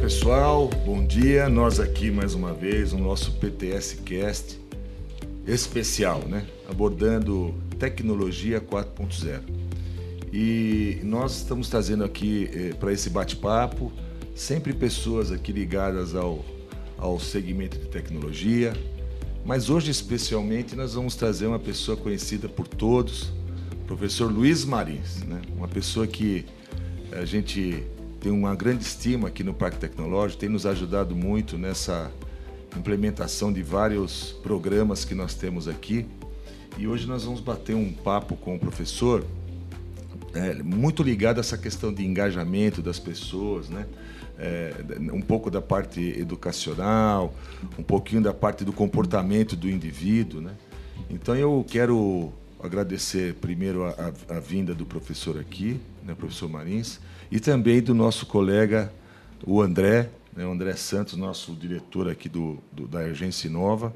pessoal, bom dia. Nós aqui mais uma vez no nosso PTS Cast especial, né? Abordando tecnologia 4.0. E nós estamos trazendo aqui eh, para esse bate-papo sempre pessoas aqui ligadas ao, ao segmento de tecnologia, mas hoje especialmente nós vamos trazer uma pessoa conhecida por todos, professor Luiz Marins, né? Uma pessoa que a gente tem uma grande estima aqui no Parque Tecnológico, tem nos ajudado muito nessa implementação de vários programas que nós temos aqui. E hoje nós vamos bater um papo com o professor, é, muito ligado a essa questão de engajamento das pessoas, né? É, um pouco da parte educacional, um pouquinho da parte do comportamento do indivíduo, né? Então eu quero agradecer primeiro a, a, a vinda do professor aqui, né, professor Marins, e também do nosso colega, o André, né, o André Santos, nosso diretor aqui do, do, da Agência Nova,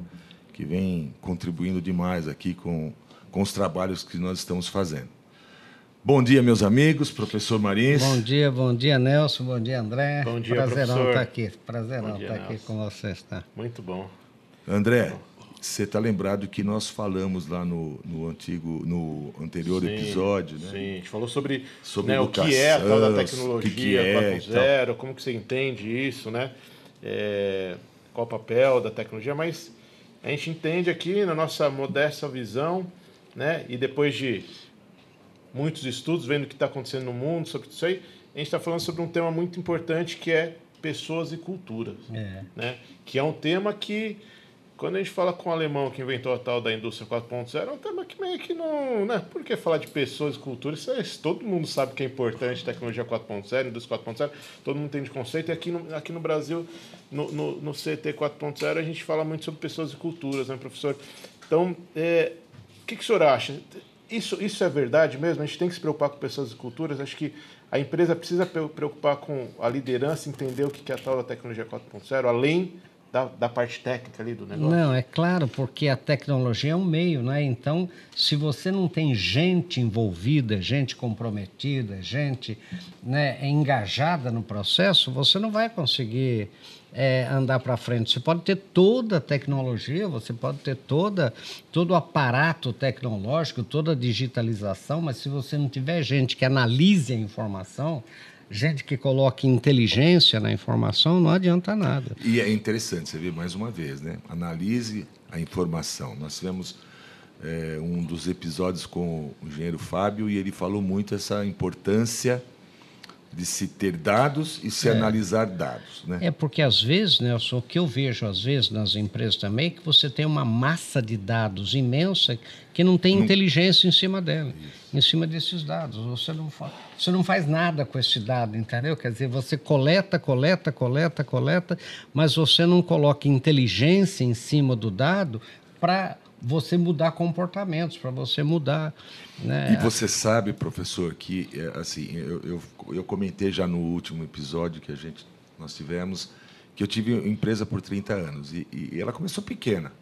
que vem contribuindo demais aqui com, com os trabalhos que nós estamos fazendo. Bom dia, meus amigos, professor Marins. Bom dia, bom dia, Nelson, bom dia, André. Bom dia, Prazerão professor. estar aqui, prazerão dia, estar aqui Nelson. com vocês, tá? Muito bom. André, você está lembrado que nós falamos lá no, no antigo, no anterior Sim, episódio, né? Sim, a gente falou sobre, Sobre né, o que é a tal da educação, tecnologia que que é e 4.0, como que você entende isso, né? É, qual o papel da tecnologia, mas a gente entende aqui na nossa modesta visão, né? E depois de muitos estudos, vendo o que está acontecendo no mundo sobre isso aí, a gente está falando sobre um tema muito importante que é pessoas e culturas. É. né? Que é um tema que, quando a gente fala com o alemão que inventou a tal da indústria 4.0, é um tema que meio que não. Né? Por que falar de pessoas e cultura? Isso é, todo mundo sabe que é importante, tecnologia 4.0, indústria 4.0, todo mundo tem de conceito. E aqui no, aqui no Brasil, no, no, no CT 4.0, a gente fala muito sobre pessoas e culturas, né, professor? Então, é, o que, que o senhor acha? Isso, isso é verdade mesmo? A gente tem que se preocupar com pessoas e culturas? Acho que a empresa precisa pre- preocupar com a liderança, entender o que é a tal da tecnologia 4.0, além da, da parte técnica ali do negócio. Não, é claro, porque a tecnologia é um meio, né? Então, se você não tem gente envolvida, gente comprometida, gente né, engajada no processo, você não vai conseguir é, andar para frente. Você pode ter toda a tecnologia, você pode ter toda, todo o aparato tecnológico, toda a digitalização, mas se você não tiver gente que analise a informação, gente que coloque inteligência na informação, não adianta nada. E é interessante, você vê mais uma vez, né? Analise a informação. Nós tivemos é, um dos episódios com o engenheiro Fábio e ele falou muito essa importância de se ter dados e se analisar dados, né? É porque às vezes, Nelson, o que eu vejo às vezes nas empresas também é que você tem uma massa de dados imensa que não tem inteligência em cima dela, em cima desses dados. Você não, fa você não faz nada com esse dado, entendeu? Quer dizer, você coleta, coleta, coleta, coleta, mas você não coloca inteligência em cima do dado para você mudar comportamentos, para você mudar. Né? E você sabe, professor, que é, assim eu, eu, eu comentei já no último episódio que a gente nós tivemos que eu tive empresa por 30 anos e, e ela começou pequena.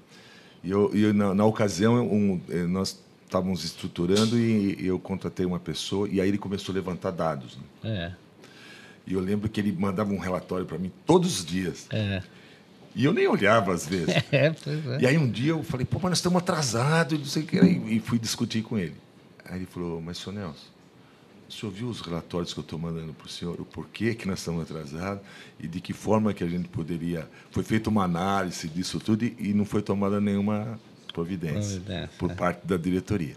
E eu, e eu, na, na ocasião um, eh, nós estávamos estruturando e eu contratei uma pessoa e aí ele começou a levantar dados. Né? É, E eu lembro que ele mandava um relatório para mim todos os dias. é, E eu nem olhava às vezes. é, pois é. E aí um dia eu falei, pô, mas nós estamos atrasados, não sei o que. E fui discutir com ele. Aí ele falou, mas senhor Nelson, o senhor viu os relatórios que eu estou mandando para o senhor, o porquê que nós estamos atrasados e de que forma que a gente poderia... Foi feita uma análise disso tudo e, e não foi tomada nenhuma providência, Providência, por é. parte da diretoria.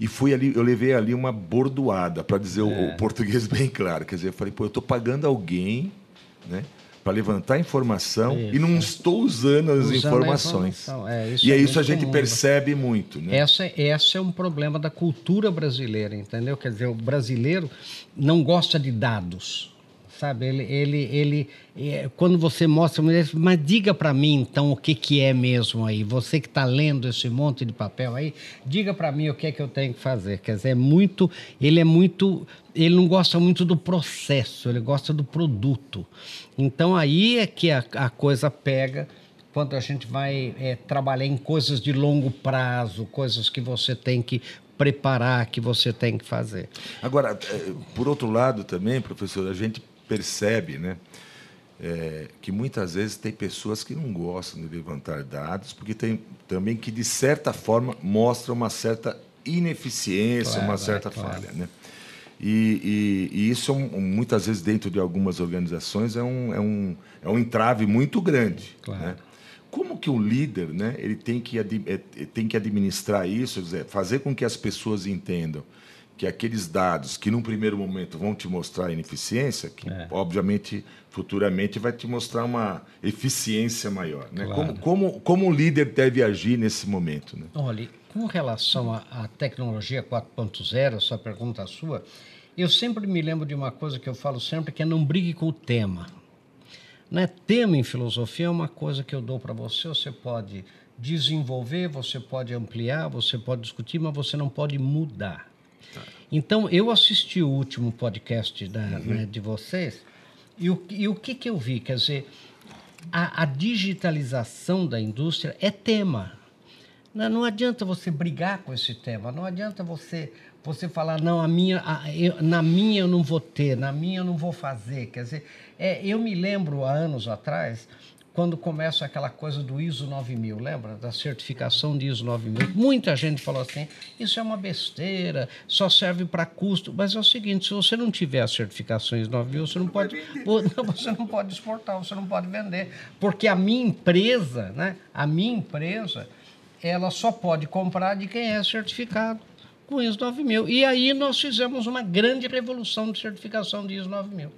E fui ali, eu levei ali uma bordoada, para dizer o- É. o, português bem claro. Quer dizer, eu falei, pô, eu estou pagando alguém né, para levantar informação e não estou usando as Usando informações. É, isso e é isso a gente comum, percebe muito. Né? Essa, essa é um problema da cultura brasileira, entendeu? Quer dizer, o brasileiro não gosta de dados, sabe? Ele, ele, ele é, quando você mostra, mas diga para mim então o que, que é mesmo aí. Você que está lendo esse monte de papel aí, diga para mim o que é que eu tenho que fazer. Quer dizer, é muito, ele é muito, ele não gosta muito do processo, ele gosta do produto. Então aí é que a, a coisa pega quando a gente vai é, trabalhar em coisas de longo prazo, coisas que você tem que preparar, que você tem que fazer. Agora, eh, por outro lado também, professor, a gente percebe né, é, que muitas vezes tem pessoas que não gostam de levantar dados, porque tem também que, de certa forma, mostra uma certa ineficiência, claro, uma certa é, claro. falha. Né? E, e, e isso, é muitas vezes, dentro de algumas organizações, é um, é um, é um entrave muito grande. Claro. Né? Como que o líder né, ele tem, que, é, tem que administrar isso, fazer com que as pessoas entendam que aqueles dados que, num primeiro momento, vão te mostrar ineficiência, que, é. obviamente, futuramente vai te mostrar uma eficiência maior. Né? Claro. Como, como, como o líder deve agir nesse momento? Né? Olha, com relação à tecnologia 4.0, essa pergunta é sua, eu sempre me lembro de uma coisa que eu falo sempre, que é não brigue com o tema. Né? Tema em filosofia é uma coisa que eu dou para você, você pode desenvolver, você pode ampliar, você pode discutir, mas você não pode mudar. Então, eu assisti o último podcast da, uhum. né, de vocês e o, e o que, que eu vi? Quer dizer, a, a digitalização da indústria é tema. Não, não adianta você brigar com esse tema, não adianta você você falar, não, a minha, a, eu, na minha eu não vou ter, na minha eu não vou fazer. Quer dizer, é, eu me lembro há anos atrás, quando começa aquela coisa do ISO 9000, lembra? Da certificação de ISO 9000. Muita gente falou assim: isso é uma besteira, só serve para custo. Mas é o seguinte: se você não tiver as certificações 9000, você não pode, você não pode exportar, você não pode vender. Porque a minha empresa, né? A minha empresa ela só pode comprar de quem é certificado com ISO 9000. E aí nós fizemos uma grande revolução de certificação de ISO 9000.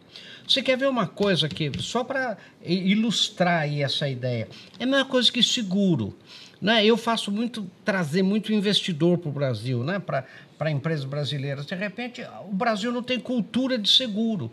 Você quer ver uma coisa aqui, só para ilustrar aí essa ideia? É a mesma coisa que seguro. Né? Eu faço muito, trazer muito investidor para o Brasil, né? para empresas brasileiras. De repente, o Brasil não tem cultura de seguro.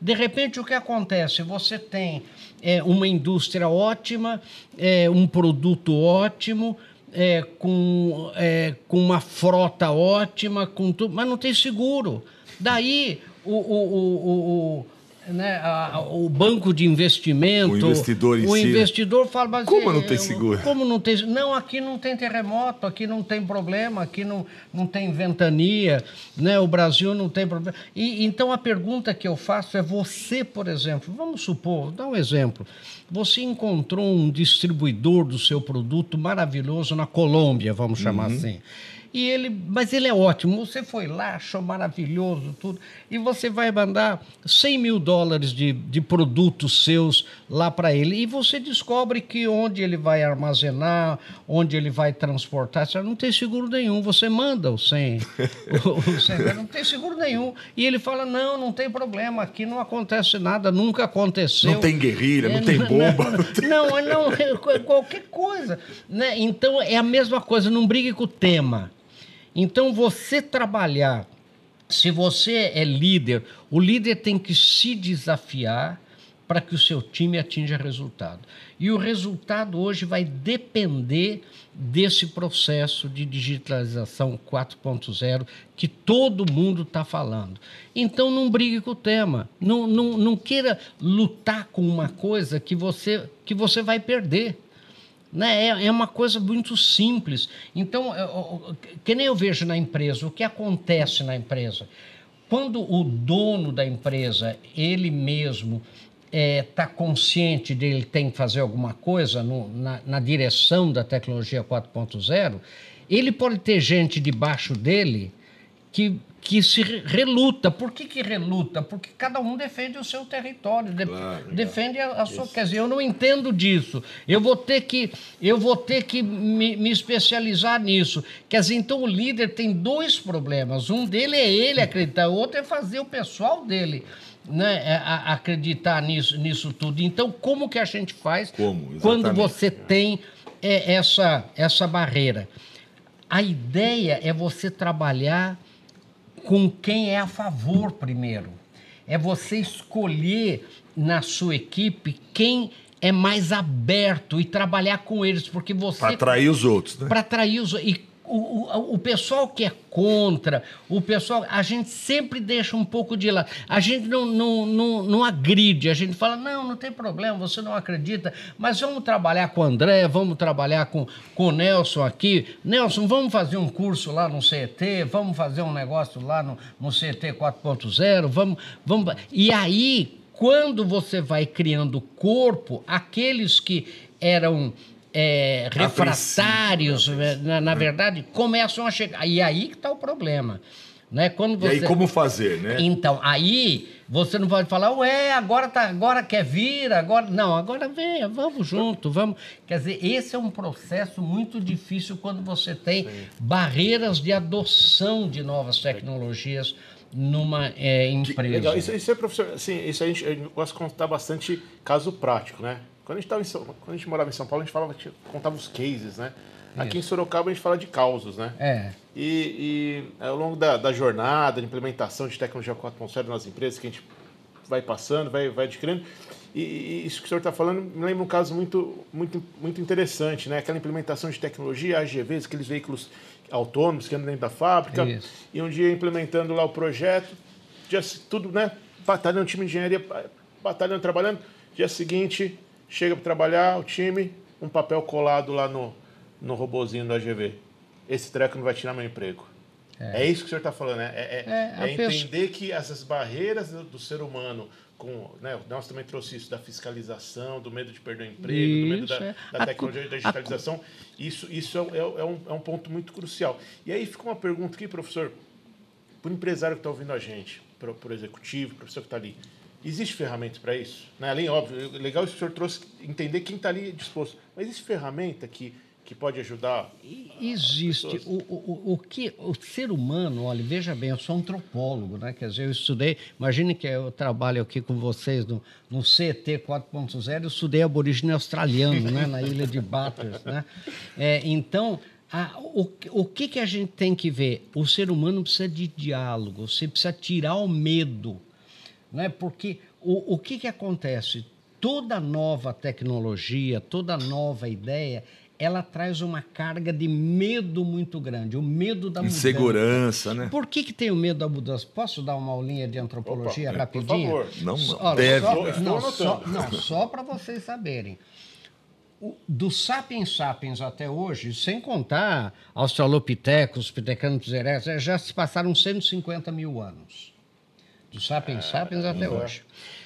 De repente, o que acontece? Você tem é, uma indústria ótima, é, um produto ótimo, é, com, é, com uma frota ótima, com tudo, mas não tem seguro. Daí o, o, o, o né, a, o banco de investimento. O investidor em O si. investidor fala, mas como não tem seguro? Como não tem? Não, aqui não tem terremoto, aqui não tem problema, aqui não, não tem ventania, né? O Brasil não tem problema. E então a pergunta que eu faço é você, por exemplo, vamos supor, dá um exemplo. Você encontrou um distribuidor do seu produto maravilhoso na Colômbia, vamos chamar uhum. assim. E ele, mas ele é ótimo. Você foi lá, achou maravilhoso tudo. E você vai mandar 100 mil dólares de, de produtos seus lá para ele. E você descobre que onde ele vai armazenar, onde ele vai transportar, você não tem seguro nenhum. Você manda o 100, o, o 100 não tem seguro nenhum. E ele fala: não, não tem problema, aqui não acontece nada, nunca aconteceu. Não tem guerrilha, não é, tem bomba. Não, não, não, é qualquer coisa. Né? Então é a mesma coisa, não brigue com o tema. Então, você trabalhar, se você é líder, o líder tem que se desafiar para que o seu time atinja resultado. E o resultado hoje vai depender desse processo de digitalização 4.0 que todo mundo está falando. Então não brigue com o tema, não, não, não queira lutar com uma coisa que você, que você vai perder. Né? É, é uma coisa muito simples. Então, eu, que nem eu vejo na empresa, o que acontece na empresa? Quando o dono da empresa, ele mesmo, está é, tá consciente de ele tem que fazer alguma coisa no, na, na direção da tecnologia 4.0, ele pode ter gente debaixo dele que que se reluta. Por que, que reluta? Porque cada um defende o seu território, de, claro, defende a, a sua. Quer dizer, eu não entendo disso. Eu vou ter que, eu vou ter que me, me, especializar nisso. Quer dizer, então o líder tem dois problemas. Um dele é ele acreditar, o outro é fazer o pessoal dele. Né, a, a acreditar nisso, nisso tudo. Então, como que a gente faz como, quando você tem é, essa, essa barreira? A ideia é você trabalhar com quem é a favor primeiro. É você escolher na sua equipe quem é mais aberto e trabalhar com eles, porque você. Para atrair os outros, né? Para atrair os outros. O, o, o, pessoal que é contra, o pessoal, a gente sempre deixa um pouco de lado. A gente não, não, não, não agride, a gente fala, não, não tem problema, você não acredita, mas vamos trabalhar com o André, vamos trabalhar com, com o Nelson aqui. Nelson, vamos fazer um curso lá no CET, vamos fazer um negócio lá no, no CET 4.0, vamos, vamos. E aí quando você vai criando corpo, aqueles que eram é, refratários, né? na, na verdade, começam a chegar. E aí que está o problema. Né? Quando E aí, você- como fazer, né? Então, aí você não pode falar, ué, agora, tá, agora quer vir, agora. Não, agora venha, vamos junto, vamos. Quer dizer, esse é um processo muito difícil quando você tem barreiras de adoção de novas tecnologias numa é, empresa. Legal. Isso, isso é, professor, assim, isso a gente, a gente gosta de contar bastante caso prático, né? Quando a gente, em São, quando a gente morava em São Paulo, a gente falava, contava os cases, né? Aqui em Sorocaba a gente fala de causos, né? É. E, e ao longo da, da jornada, de implementação de tecnologia 4.0 nas empresas, que a gente vai passando, vai, vai adquirindo, e, e isso que o senhor está falando me lembra um caso muito, muito, muito interessante, né? Aquela implementação de tecnologia, AGVs, aqueles veículos autônomos que andam dentro da fábrica, Isso. e um dia implementando lá o projeto, se- tudo, né? Batalhando, time de engenharia, batalhando, trabalhando. Dia seguinte, chega para trabalhar, o time, um papel colado lá no, no robozinho do AGV. Esse treco não vai tirar meu emprego. É, isso que o senhor está falando, né? É, é- É, é entender que essas barreiras do, do ser humano, com, né, nós também trouxe isso da fiscalização, do medo de perder o emprego, do medo Isso, da, é. da tecnologia da digitalização. Isso, isso é, é- é um, é um ponto muito crucial. E aí fica uma pergunta aqui, professor, para o empresário que está ouvindo a gente, para o executivo, para o professor que está ali, existe ferramenta para isso? Né? Além, óbvio, legal isso que o senhor trouxe, entender quem está ali disposto. Mas existe ferramenta que, que pode ajudar? Existe. O, o, o- o que o ser humano, olha, veja bem, eu sou antropólogo, né? Quer dizer, eu estudei. Imagine que eu trabalho aqui com vocês no, no CT 4.0, eu estudei aborígene australiano, né? Na ilha de Bathurst, né? É, então, a- o, o que, que a gente tem que ver? O ser humano precisa de diálogo, você precisa tirar o medo né? Porque o, o que, que acontece? Toda nova tecnologia, toda nova ideia, ela traz uma carga de medo muito grande, o medo da mudança. Insegurança, né? Por que, que tem o medo da mudança? Posso dar uma aulinha de antropologia Opa, é, por rapidinho? favor. Não, Só- não, olha, deve. Só, não, só, não, só para vocês saberem. O- do Sapiens Sapiens até hoje, sem contar Australopithecus, Pithecanthropus erectus, já se passaram 150 mil anos. Do Sapiens Sapiens até hoje.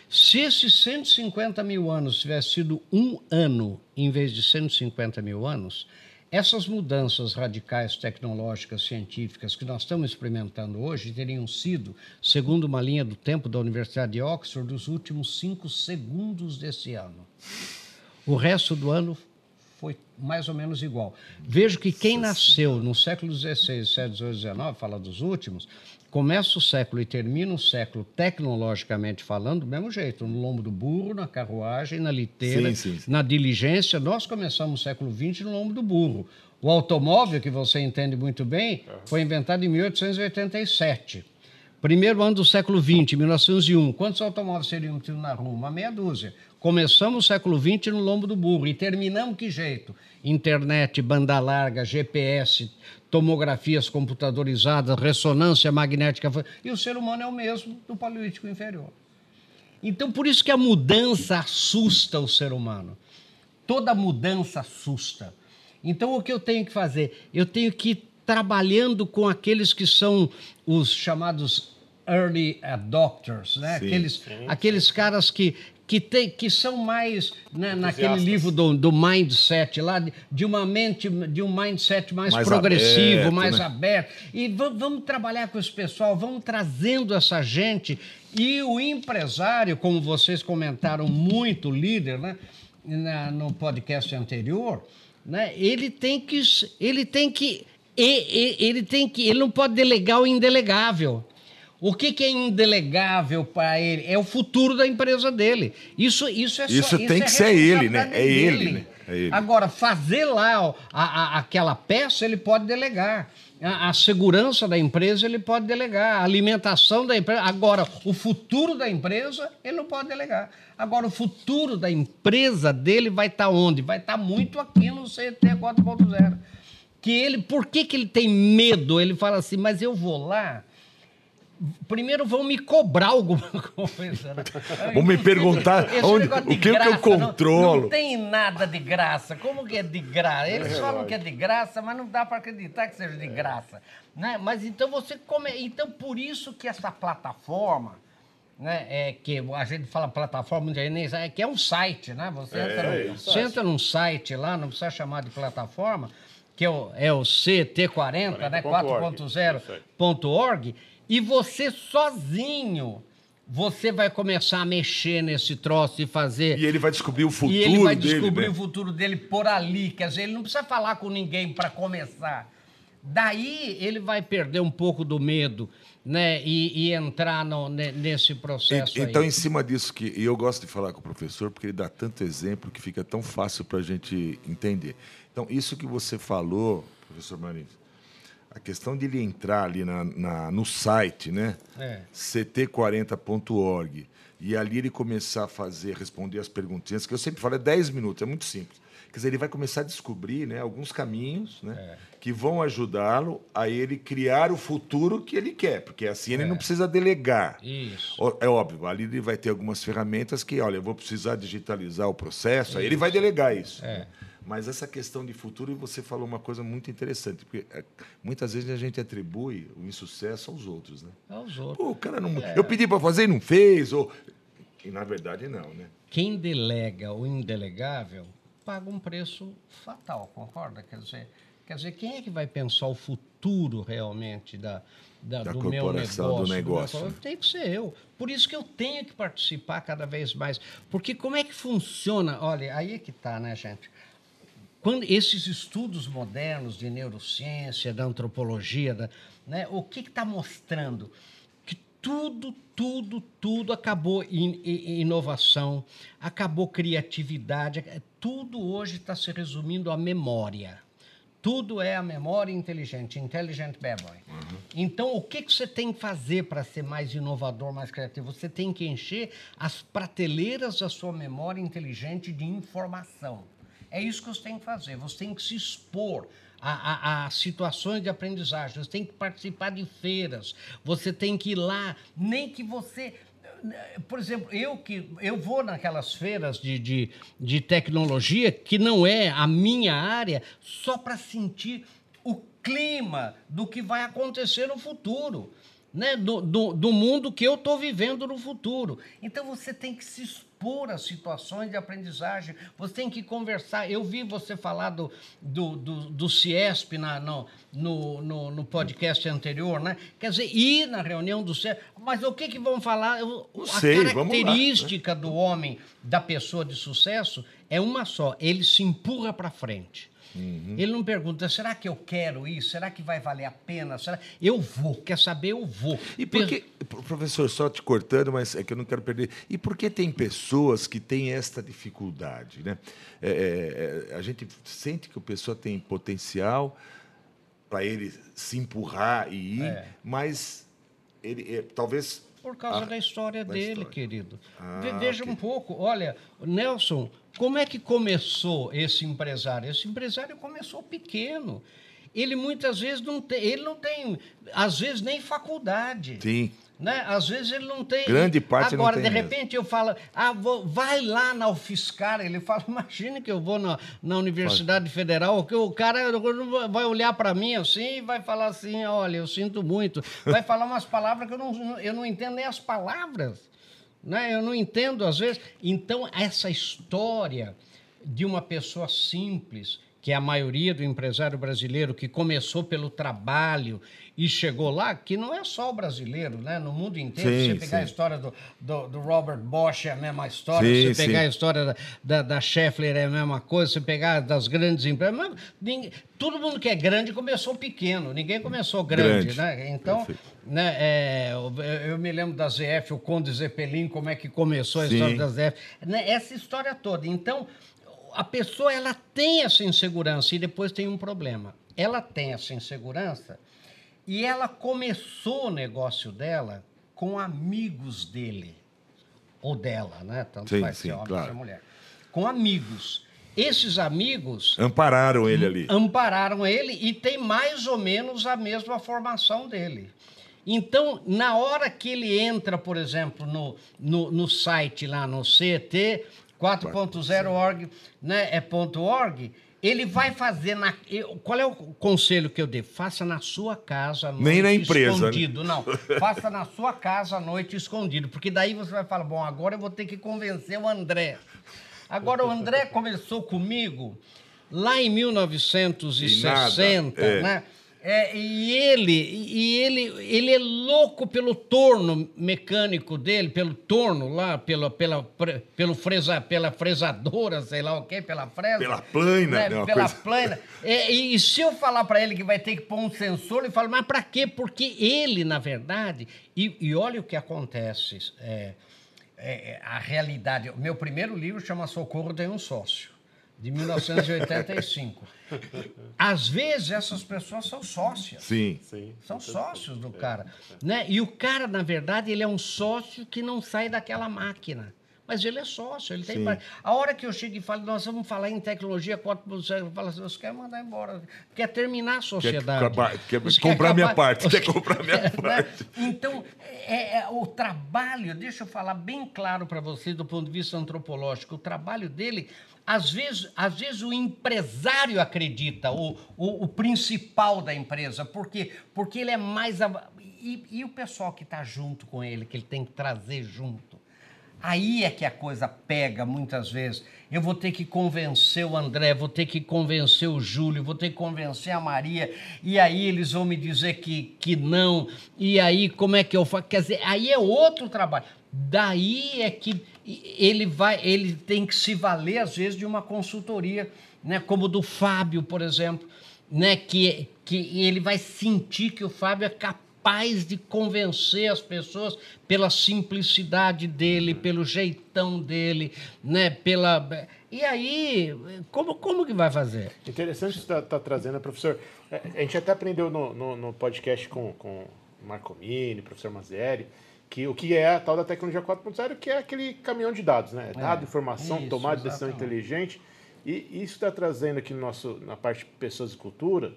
Se esses 150 mil anos tivesse sido um ano em vez de 150 mil anos, essas mudanças radicais tecnológicas, científicas que nós estamos experimentando hoje teriam sido, segundo uma linha do tempo da Universidade de Oxford, os últimos cinco segundos desse ano. O resto do ano foi mais ou menos igual. Vejo que quem nasceu no século XVI, XVII, XVIII, XIX, fala dos últimos, começa o século e termina o século tecnologicamente falando do mesmo jeito, no lombo do burro, na carruagem, na liteira, Sim, sim, sim. na diligência. Nós começamos o século XX no lombo do burro. O automóvel, que você entende muito bem, foi inventado em 1887. Primeiro ano do século XX, 1901. Quantos automóveis seriam tidos na rua? Uma meia dúzia. Começamos o século XX no lombo do burro e terminamos que jeito? Internet, banda larga, GPS, tomografias computadorizadas, ressonância magnética. E o ser humano é o mesmo do Paleolítico Inferior. Então, por isso que a mudança assusta o ser humano. Toda mudança assusta. Então, o que eu tenho que fazer? Eu tenho que ir trabalhando com aqueles que são os chamados early adopters, né? Sim. aqueles, aqueles caras que, que, tem, que são mais né, naquele livro do, do mindset lá, de, de uma mente, de um mindset mais, Mais progressivo, aberto, mais né? aberto. E va- vamos trabalhar com esse pessoal, vamos trazendo essa gente. E o empresário, como vocês comentaram muito, líder, né, na- no podcast anterior, né, ele tem que. Ele tem que. Ele tem que. Ele não pode delegar o indelegável. O que, que é indelegável para ele? É o futuro da empresa dele. Isso, isso é só, Isso tem é que ser ele, né? É ele, né? É ele. Agora, fazer lá ó, a- a- aquela peça, ele pode delegar. A, a segurança da empresa, ele pode delegar. A alimentação da empresa. Agora, o futuro da empresa, ele não pode delegar. Agora, o futuro da empresa dele vai estar onde? Vai estar muito aqui no CT 4.0. Que ele, por que, que ele tem medo? Ele fala assim, mas eu vou lá. Primeiro vão me cobrar alguma coisa. né? Vão me perguntar onde- o que que eu graça, não- controlo. Não, tem nada de graça. Como que é de graça? Eles falam que é de graça, mas não dá para acreditar que seja de graça. Né? Mas então você come... Então, por isso que essa plataforma né, é, que a gente fala plataforma, é que é um site, né? Você, É, entra, é no, você entra num site lá, não precisa chamar de plataforma, que é o, é o CT40, né? 4.0.org, e você sozinho, você vai começar a mexer nesse troço e fazer... E ele vai descobrir o futuro E ele vai dele, descobrir né? o futuro dele por ali. Quer dizer, ele não precisa falar com ninguém para começar. Daí ele vai perder um pouco do medo né? e, e entrar no- ne- nesse processo E- Então, aí. em cima disso, que e eu gosto de falar com o professor, porque ele dá tanto exemplo que fica tão fácil para a gente entender. Então, isso que você falou, professor Marins, a questão de ele entrar ali na, na- no site, né? É. ct40.org, e ali ele começar a fazer, responder as perguntinhas, que eu sempre falo, é 10 minutos, é muito simples. Quer dizer, ele vai começar a descobrir né, alguns caminhos né, É. que vão ajudá-lo a ele criar o futuro que ele quer, porque assim ele não precisa delegar. Isso. É óbvio, ali ele vai ter algumas ferramentas que, olha, eu vou precisar digitalizar o processo, aí ele vai delegar isso. É. Mas essa questão de futuro, você falou uma coisa muito interessante, porque é, muitas vezes a gente atribui o insucesso aos outros, né? Aos outros. Pô, o cara não. É. Eu pedi para fazer e não fez, ou. E na verdade não, né? Quem delega o indelegável paga um preço fatal, concorda? Quer dizer, quer dizer, quem é que vai pensar o futuro realmente da, da, Da do meu corporação, negócio? do negócio, meu- né? Tem que ser eu. Por isso que eu tenho que participar cada vez mais. Porque como é que funciona? Olha, aí é que está, né, gente? Quando esses estudos modernos de neurociência, da antropologia, da, né, o que está mostrando? Que tudo, tudo, tudo acabou em, em- inovação, acabou criatividade, tudo hoje está se resumindo à memória. Tudo é a memória inteligente, intelligent memory. Então, o que, que você tem que fazer para ser mais inovador, mais criativo? Você tem que encher as prateleiras da sua memória inteligente de informação. É isso que você tem que fazer. Você tem que se expor a, a- a situações de aprendizagem. Você tem que participar de feiras. Você tem que ir lá, nem que você por exemplo, eu que eu vou naquelas feiras de, de, de tecnologia que não é a minha área só para sentir o clima do que vai acontecer no futuro. Né? Do, do, do mundo que eu estou vivendo no futuro. Então você tem que se expor a situações de aprendizagem, você tem que conversar. Eu vi você falar do, do, do, do CIESP na, no, no, no, no podcast anterior, né? Quer dizer, ir na reunião do CIESP, mas o que, que vão falar? Não a sei, vamos lá, né? característica do homem, da pessoa de sucesso, é uma só: ele se empurra para frente. Uhum. Ele não pergunta, será que eu quero isso? Será que vai valer a pena? Será? Eu vou, quer saber? Eu vou. E por que, professor, só te cortando, mas é que eu não quero perder. E por que tem pessoas que têm esta dificuldade? Né? É, é, a gente sente que a pessoa tem potencial para ele se empurrar e ir, É. mas ele é, talvez. Por causa Ah, da história da dele, história. querido. Ah, Ve- Veja ok. um pouco, olha, Nelson, como é que começou esse empresário? Esse empresário começou pequeno. Ele muitas vezes não tem, ele não tem, às vezes nem faculdade. Sim. Né? Às vezes ele não tem. Grande parte não Agora, tem de mesmo. repente, eu falo, ah, vou- vai lá na UFSCar. Ele fala, imagina que eu vou na, na Universidade Federal, que o cara vai olhar para mim assim e vai falar assim: olha, eu sinto muito. Vai falar umas palavras que eu não, eu não entendo nem as palavras. Né? Eu não entendo, às vezes. Então, essa história de uma pessoa simples, que é a maioria do empresário brasileiro, que começou pelo trabalho e chegou lá, que não é só o brasileiro, né? No mundo inteiro, Sim, você pegar sim. a história do, do, do Robert Bosch é a mesma história, Sim, você pegar a história da, da, da Scheffler é a mesma coisa, você pegar das grandes empresas. ninguém- todo mundo que é grande começou pequeno, ninguém começou grande, Grande. né? Então, Perfeito. né, é, eu, eu me lembro da ZF, o Conde Zeppelin, como é que começou a história da ZF, né, essa história toda. Então, a pessoa ela tem essa insegurança e depois tem um problema. Ela tem essa insegurança e ela começou o negócio dela com amigos dele ou dela, né? Tanto Sim, faz sim, ser homem claro. ser mulher. Com amigos. Esses amigos Ampararam ele ali. ampararam ele e tem mais ou menos a mesma formação dele. Então, na hora que ele entra, por exemplo, no, no, no site lá no CT 4.0.org, né, é ponto .org, Ele vai fazer na. Qual é o conselho que eu dei? Faça na sua casa à noite Nem na empresa, né? escondido. Não, faça na sua casa à noite escondido. Porque daí você vai falar: bom, agora eu vou ter que convencer o André. Agora o André conversou comigo lá em 1960, E nada, é. né? É, e ele, e ele, ele é louco pelo torno mecânico dele, pelo torno lá, pela, pela, pelo fresa, pela fresadora, sei lá o quê, pela fresa. Pela plana, né? né, Pela coisa- plana. É, e, e se eu falar para ele que vai ter que pôr um sensor, ele fala, mas para quê? Porque ele, na verdade, e, e olha o que acontece, é, é, é, a realidade. O meu primeiro livro chama Socorro Tem um Sócio, de 1985. Às vezes essas pessoas são sócias. Sim. Sim. São sócios do cara. Né? E o cara, na verdade, ele é um sócio que não sai daquela máquina. Mas ele é sócio, ele tem. Sim. A hora que eu chego e falo, nós vamos falar em tecnologia 4.0, eu falo assim, você quer mandar embora, quer terminar a sociedade. acabar- quer Você comprar minha acabar- parte, quer comprar minha Né? parte. Então, é, é, o trabalho, deixa eu falar bem claro para vocês do ponto de vista antropológico, o trabalho dele, às vezes, às vezes o empresário acredita, o, o, o principal da empresa, por quê? Porque ele é mais. E, e o pessoal que está junto com ele, que ele tem que trazer junto. Aí é que a coisa pega muitas vezes. Eu vou ter que convencer o André, vou ter que convencer o Júlio, vou ter que convencer a Maria, e aí eles vão me dizer que, que não, e aí como é que eu faço? Quer dizer, aí é outro trabalho. Daí é que ele vai, ele tem que se valer, às vezes, de uma consultoria, né? como do Fábio, por exemplo, né? que, que ele vai sentir que o Fábio é capaz de convencer as pessoas pela simplicidade dele, pelo jeitão dele, né? Pela e aí como como que vai fazer? Interessante você estar tá, trazendo, professor. É, A gente até aprendeu no, no, no podcast com, com Marco Mini, professor Mazieri, que o que é a tal da tecnologia 4.0, que é aquele caminhão de dados, né? Dado, informação, isso, tomada de decisão inteligente. E isso está trazendo aqui no nosso, na parte de pessoas e cultura,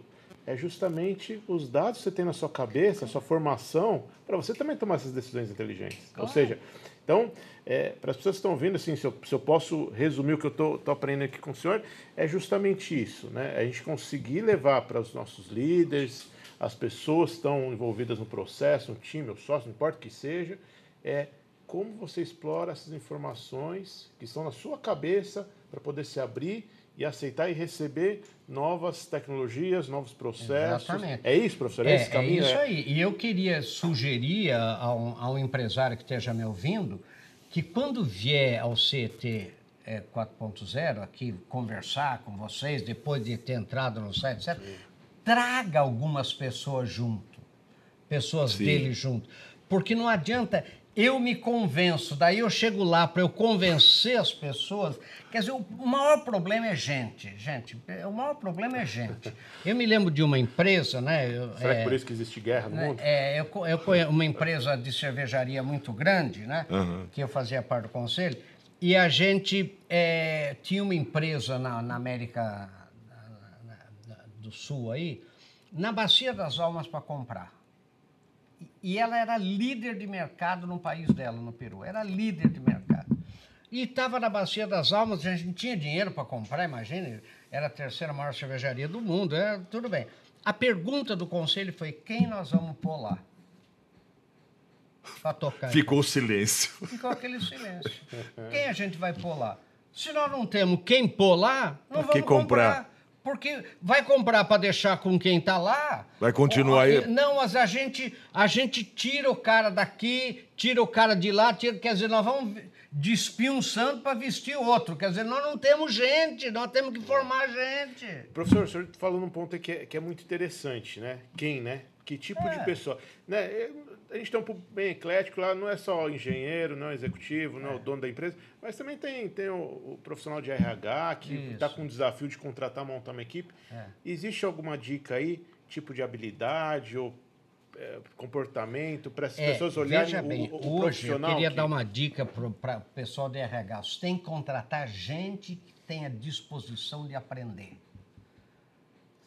é justamente os dados que você tem na sua cabeça, a sua formação, para você também tomar essas decisões inteligentes. Ou seja, então, é, para as pessoas que estão ouvindo, assim, se eu, se eu posso resumir o que eu estou aprendendo aqui com o senhor, é justamente isso, né? A gente conseguir levar para os nossos líderes, as pessoas estão envolvidas no processo, um time, o sócio, não importa o que seja, é como você explora essas informações que estão na sua cabeça para poder se abrir e aceitar e receber novas tecnologias, novos processos. Exatamente. É isso, professor? É, É, esse é caminho? isso É. aí. E eu queria sugerir a, a um, a um empresário que esteja me ouvindo que quando vier ao CET é, 4.0 aqui conversar com vocês, depois de ter entrado no site, etc., traga algumas pessoas junto, pessoas Sim. dele junto. Porque não adianta eu me convenço, daí eu chego lá para eu convencer as pessoas. Quer dizer, o maior problema é gente, gente. O maior problema é gente. Eu me lembro de uma empresa, né? eu- Será é, que por isso que existe guerra no né, mundo? é, eu, eu uma empresa de cervejaria muito grande, né? Aham. Que eu fazia parte do conselho. E a gente é, tinha uma empresa na, na América do Sul aí, na Bacia das Almas para comprar. E ela era líder de mercado no país dela, no Peru. Era líder de mercado. E estava na Bacia das Almas, a gente não tinha dinheiro para comprar, imagine, era a terceira maior cervejaria do mundo, é, tudo bem. A pergunta do conselho foi: quem nós vamos pôr lá? Para tocar. Ficou o silêncio. Ficou aquele silêncio. Quem a gente vai pôr lá? Se nós não temos quem pôr lá, não vamos comprar? comprar. Porque vai comprar para deixar com quem está lá. Vai continuar aí. Não, mas a gente, a gente tira o cara daqui, tira o cara de lá, tira, quer dizer, nós vamos despir um santo para vestir outro. Quer dizer, nós não temos gente, nós temos que formar gente. Professor, o senhor falou num ponto que é, que é muito interessante, né? Quem, né? Que tipo É. de pessoa? Né? É, A gente tem um público bem eclético lá, não é só engenheiro, não é executivo, não é o dono da empresa, mas também tem, tem o, o profissional de RH que está com o desafio de contratar, montar uma equipe. É. Existe alguma dica aí, tipo de habilidade ou é, comportamento, para as É, pessoas olharem veja o, bem, o- o hoje eu queria que- dar uma dica para o pessoal de RH. Você tem que contratar gente que tenha disposição de aprender.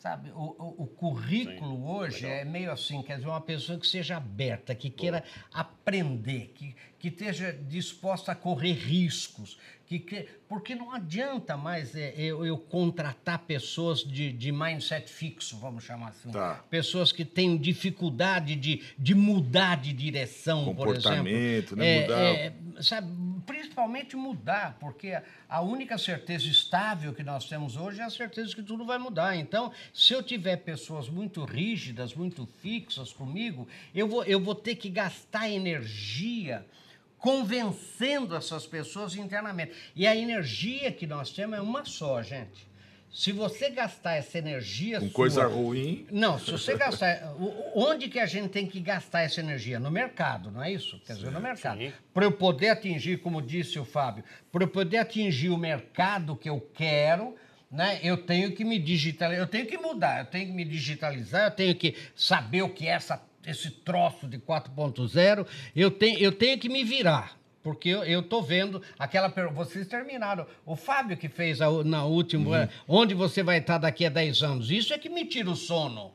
Sabe, o, o- o currículo Sim, hoje legal. é meio assim, quer dizer, uma pessoa que seja aberta, que queira aprender, que, que esteja disposta a correr riscos, que, que, porque não adianta mais é, eu, eu, contratar pessoas de, de mindset fixo, vamos chamar assim. Tá. Pessoas que têm dificuldade de, de mudar de direção, por exemplo. Comportamento, né? É, Mudar. é, sabe, principalmente mudar, porque a única certeza estável que nós temos hoje é a certeza que tudo vai mudar. Então, se eu tiver pessoas muito rígidas, muito fixas comigo, eu vou, eu vou ter que gastar energia convencendo essas pessoas internamente. E a energia que nós temos é uma só, gente. Se você gastar essa energia Com sua, coisa ruim. Não, se você gastar. Onde que a gente tem que gastar essa energia? No mercado, não é isso? Quer dizer, no mercado. Para eu poder atingir, como disse o Fábio, para eu poder atingir o mercado que eu quero, né, eu tenho que me digitalizar, eu tenho que mudar, eu tenho que me digitalizar, eu tenho que saber o que é essa esse troço de 4.0, eu tenho, eu tenho que me virar. Porque eu estou vendo aquela pergunta. Vocês terminaram. O Fábio que fez a, na última. Uhum. Onde você vai estar daqui a 10 anos? Isso é que me tira o sono.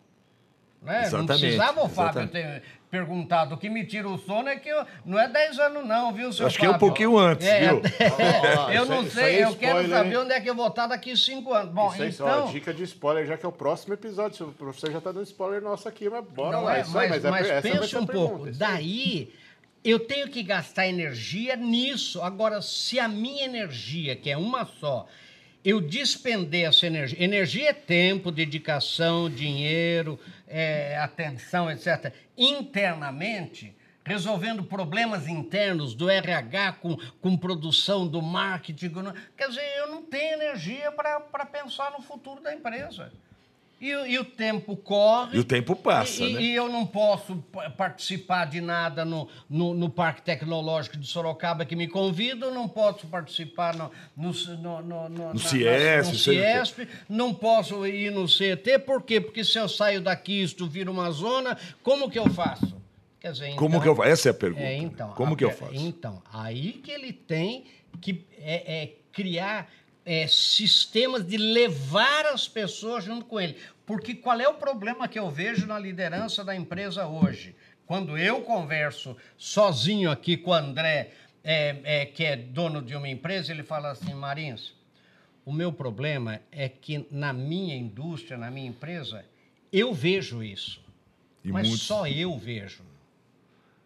Né? Exatamente, não precisava o Fábio exatamente. ter perguntado. O que me tira o sono é que eu, não é 10 anos, não, viu, seu Acho que é Fábio? um pouquinho antes, É, viu? Ó, ó, eu isso não isso sei, é eu quero spoiler, saber hein? onde é que eu vou estar daqui 5 anos. Bom, Isso então. dica de spoiler, já que é o próximo episódio. O professor já tá dando spoiler nosso aqui, mas bora Não lá. é, isso aí, mas, é- mas essa vai pense ser a um pergunta, pouco. isso aí. Daí eu tenho que gastar energia nisso. Agora, se a minha energia, que é uma só, eu despender essa energia. Energia é tempo, dedicação, dinheiro, é, atenção, etc. Internamente, resolvendo problemas internos do RH com, com produção, do marketing. Quer dizer, eu não tenho energia para pensar no futuro da empresa. E, o- e o tempo corre. E o tempo passa, e, né? e eu não posso pa- participar de nada no, no, no Parque Tecnológico de Sorocaba que me convidam, não posso participar no, no, no, no, no, na- Ciesp, quê. Ciesp, não posso ir no CET, por quê? Porque se eu saio daqui e isto vira uma zona, como que eu faço? Quer dizer, Como então- que eu faço? Essa é a pergunta. é, né? então, Como a que eu faço? Então, aí que ele tem que é, é, criar é, sistemas de levar as pessoas junto com ele. Porque qual é o problema que eu vejo na liderança da empresa hoje? Quando eu converso sozinho aqui com o André, é, é, que é dono de uma empresa, ele fala assim, Marins, o meu problema é que na minha indústria, na minha empresa, eu vejo isso. E mas muitos- só eu vejo.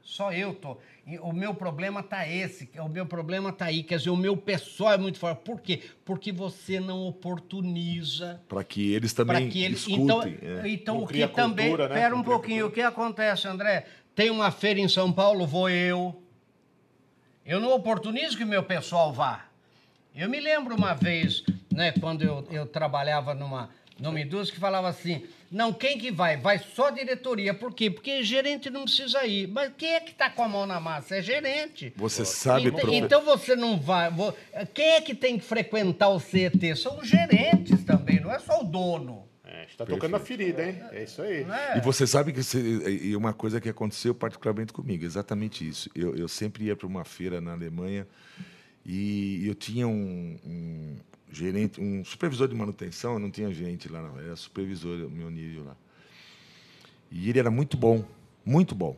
Só eu tô. e O meu problema tá esse, o meu problema tá aí. Quer dizer, o meu pessoal é muito forte. Por quê? Porque você não oportuniza Para que eles para também que eles. escutem. Então, é. então Não o que também. cultura, né? Espera um pouquinho. O que acontece, André? Tem uma feira em São Paulo, vou eu. Eu não oportunizo que o meu pessoal vá. Eu me lembro uma vez, né, quando eu, eu trabalhava numa, numa indústria que falava assim: não, quem que vai? Vai só a diretoria. Por quê? Porque gerente não precisa ir. Mas quem é que está com a mão na massa? É gerente. Você sabe, Então, profe- então você não vai. Quem é que tem que frequentar o CET? São os gerentes também, não é só o dono. É, a gente tá tocando na ferida, hein? É isso aí. É? E você sabe que você- e uma coisa que aconteceu particularmente comigo, exatamente isso. Eu, eu sempre ia para uma feira na Alemanha e eu tinha um, um gerente, um supervisor de manutenção, eu não tinha gente lá, não, era supervisor, o meu nível lá. E ele era muito bom, muito bom.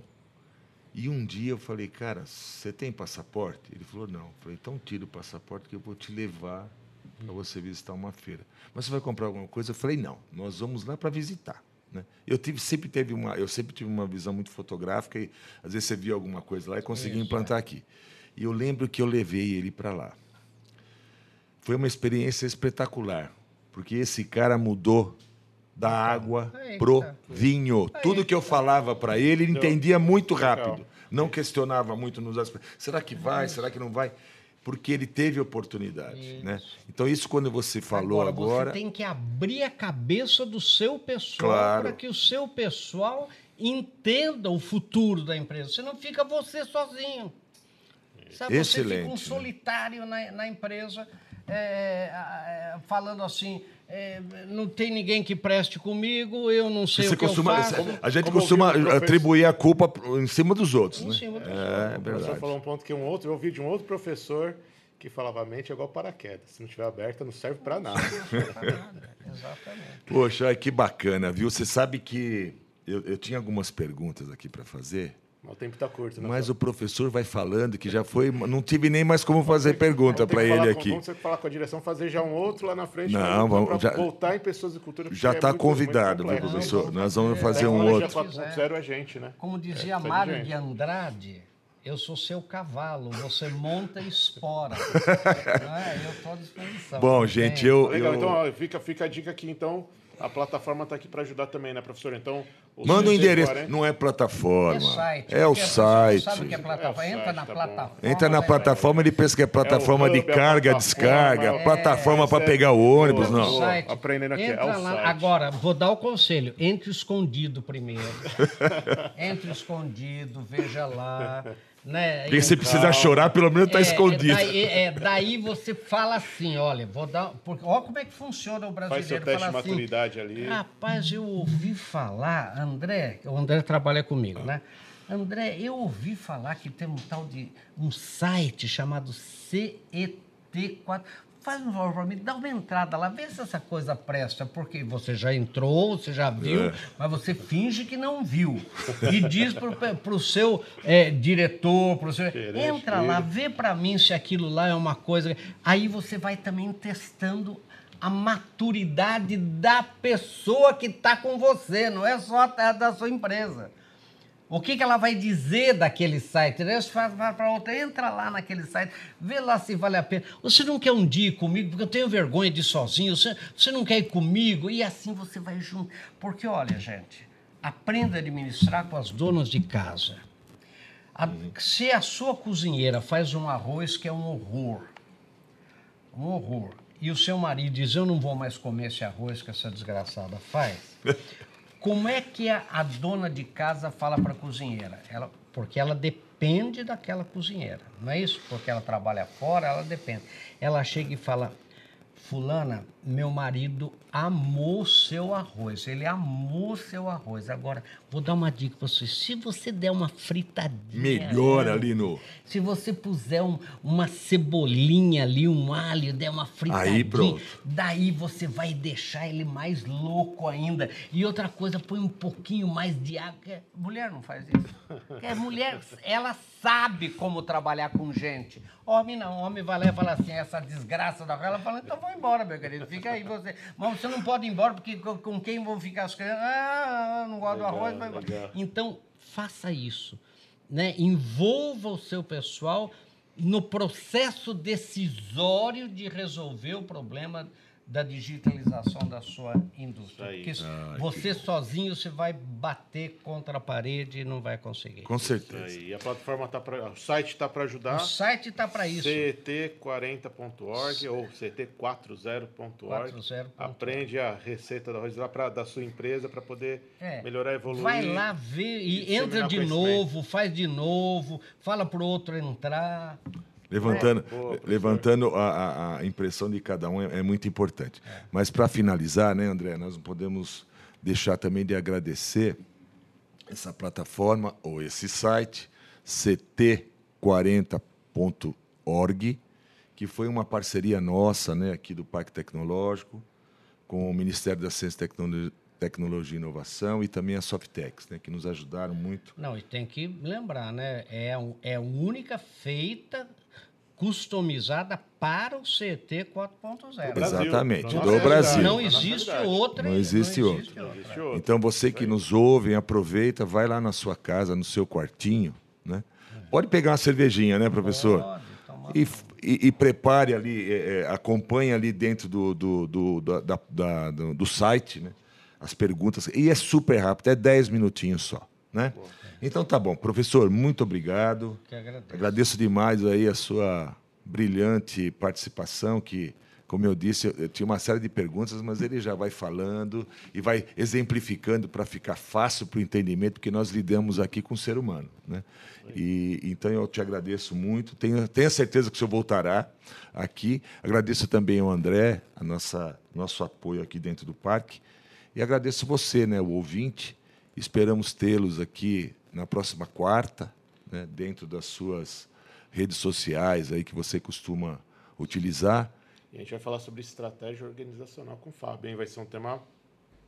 E um dia eu falei, cara, você tem passaporte? Ele falou, não. Eu falei, então tira o passaporte que eu vou te levar para você visitar uma feira. Mas você vai comprar alguma coisa? Eu falei, não, nós vamos lá para visitar. Né? Eu tive, sempre teve uma, eu sempre tive uma visão muito fotográfica e às vezes você via alguma coisa lá e conseguia Isso, implantar aqui. E eu lembro que eu levei ele para lá. Foi uma experiência espetacular, porque esse cara mudou da água Eita. pro vinho. Tudo que eu falava para ele, ele entendia muito rápido. Não questionava muito nos aspectos. Será que vai? Será que não vai? Porque ele teve oportunidade, né? Então isso quando você falou agora, Você tem que abrir a cabeça do seu pessoal Claro. para que o seu pessoal entenda o futuro da empresa. Senão fica você sozinho. Sabe, Você Excelente, fica um né? solitário na, na empresa, é, é, falando assim, é, não tem ninguém que preste comigo, eu não sei você o que costuma, eu faço. a gente como costuma atribuir a culpa em cima dos outros, Em né? cima dos é, O professor verdade. falou um ponto que um outro, eu ouvi de um outro professor que falava a mente é igual paraquedas. Se não estiver aberta, não serve para nada. Exatamente. Poxa, que bacana, viu? Você sabe que eu, eu tinha algumas perguntas aqui para fazer, O tempo está curto. Né? Mas o professor vai falando que já foi. Não tive nem mais como fazer pergunta para ele aqui. Vamos falar com a direção, fazer já um outro lá na frente. Não, vamos já, voltar em pessoas de cultura. Já está é convidado, muito professor. Nós vamos fazer um outro. 4.0 é gente, né? Como dizia é, Mário de Andrade, eu sou seu cavalo, você monta e espora. é? Eu estou à disposição. Bom, gente, eu. Legal, eu... então ó, fica, fica a dica aqui, então. A plataforma está aqui para ajudar também, né, professor? Então. Manda o um endereço. Não é plataforma. É, site, é o site. Sabe o que é plataforma? É Entra na tá plataforma. Entra na plataforma, ele pensa que é plataforma é de carga, descarga, é, plataforma para pegar o ônibus, não. Site. Aprendendo aqui. Entra é o lá. Site. Agora, vou dar o conselho. Entre escondido primeiro. Entre escondido, veja lá. Né? Porque se precisar chorar, pelo menos está é, escondido. Daí, é, daí você fala assim, olha, vou dar. Porque, olha como é que funciona o brasileiro. Faz seu teste de assim, maturidade ali. Rapaz, eu ouvi falar, André, o André trabalha comigo, né? André, eu ouvi falar que tem um tal de um site chamado CET4 faz um favor para mim, dá uma entrada lá, vê se essa coisa presta, porque você já entrou, você já viu, é. mas você finge que não viu. E diz para o seu é, diretor, para o seu. Entra lá, vê para mim se aquilo lá é uma coisa. Aí você vai também testando a maturidade da pessoa que está com você, não é só da sua empresa. O que, que ela vai dizer daquele site? Você vai para outra, entra lá naquele site, vê lá se vale a pena. Você não quer um dia ir comigo, porque eu tenho vergonha de ir sozinho, você, você não quer ir comigo, e assim você vai junto. Porque, olha, gente, aprenda a administrar com as donas de casa. A, se a sua cozinheira faz um arroz que é um horror, um horror, e o seu marido diz: Eu não vou mais comer esse arroz que essa desgraçada faz. Como é que a, a dona de casa fala para a cozinheira? Ela, porque ela depende daquela cozinheira, não é isso? Porque ela trabalha fora, ela depende. Ela chega e fala: Fulana, meu marido amou seu arroz. Ele amou seu arroz. Agora, vou dar uma dica para você. Se você der uma fritadinha. Melhor ali no. Se você puser um, uma cebolinha ali, um alho, der uma fritadinha. Aí pronto. Daí você vai deixar ele mais louco ainda. E outra coisa, põe um pouquinho mais de água. Mulher não faz isso. Porque mulher, ela sabe como trabalhar com gente. Homem não. Homem vai lá e fala assim: essa desgraça da. Ela fala, então vou embora, meu querido fica aí você. Mas você não pode ir embora, porque com quem vão ficar as crianças? Ah, não gosto do arroz. Mas... Então, faça isso. Né? Envolva o seu pessoal no processo decisório de resolver o problema da digitalização da sua indústria. Porque ah, você que... sozinho você vai bater contra a parede e não vai conseguir. Com certeza. E a plataforma está para, o site está para ajudar. O site está para isso. ct40.org ou ct40.org. Aprende a receita da arroz lá para da sua empresa para poder é. melhorar e evoluir. Vai lá ver e, e entra de novo, faz de novo, fala para o outro entrar. Levantando, é. levantando a, a, impressão de cada um é, é muito importante. É. Mas para finalizar, né, André, nós não podemos deixar também de agradecer essa plataforma ou esse site, ct40.org, que foi uma parceria nossa né, aqui do Parque Tecnológico, com o Ministério da Ciência, Tecnologia, Tecnologia e Inovação e também a Softex, né, que nos ajudaram muito. Não, e tem que lembrar, né? É, é a única feita customizada para o CT 4.0. Exatamente, do Brasil. Não existe outra. Não existe, não existe outra. outra. Então você que nos ouve, aproveita, vai lá na sua casa, no seu quartinho, né? Pode pegar uma cervejinha, né, professor? Pode, e, e, e, prepare ali, é, é, acompanhe ali dentro do, do, do, da, da, do, do site, né? As perguntas. E é super rápido, é 10 minutinhos só, né? Boa. Então tá bom. Professor, muito obrigado. Agradeço. agradeço demais aí a sua brilhante participação, que, como eu disse, eu, eu tinha uma série de perguntas, mas ele já vai falando e vai exemplificando para ficar fácil para o entendimento, porque nós lidamos aqui com o ser humano. Né? E, então eu te agradeço muito. Tenho, tenho certeza que o senhor voltará aqui. Agradeço também ao André, a nossa nosso apoio aqui dentro do parque. E agradeço você, né, o ouvinte. Esperamos tê-los aqui na próxima quarta, né, dentro das suas redes sociais aí que você costuma utilizar. E a gente vai falar sobre estratégia organizacional com o Fábio, hein? Vai ser um tema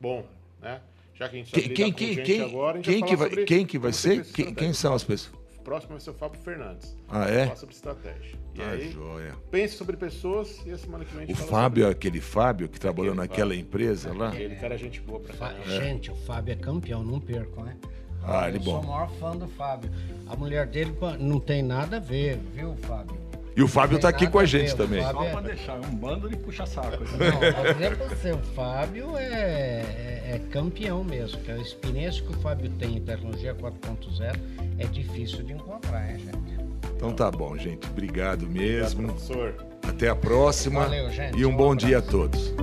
bom, né? Já que a gente Quem, quem, quem, agora, a gente quem vai que vai, sobre quem que vai ser? Quem, quem são as pessoas? Próximo vai ser o Fábio Fernandes. Ah, é? falar sobre estratégia. E Ah, aí, joia. pense sobre pessoas e a semana que vem a gente O fala Fábio, sobre aquele Fábio que trabalhou Aquele naquela Fábio. empresa lá? Aquele cara é gente boa pra caramba. Gente, o Fábio é campeão, não percam, né? Ah, ele Eu bom. sou o maior fã do Fábio. A mulher dele não tem nada a ver, viu, Fábio? E o Fábio Tem tá aqui com a gente também. Fábio- Só é- pra deixar, é um bando de puxa-saco. Não, vou dizer pra você, o Fábio é, é- é campeão mesmo. Que a experiência que o Fábio tem em tecnologia 4.0 é difícil de encontrar, hein, gente? Então tá bom, gente. Obrigado Obrigado, mesmo. professor. Até a próxima. Valeu, gente. E um Um bom abraço. dia a todos.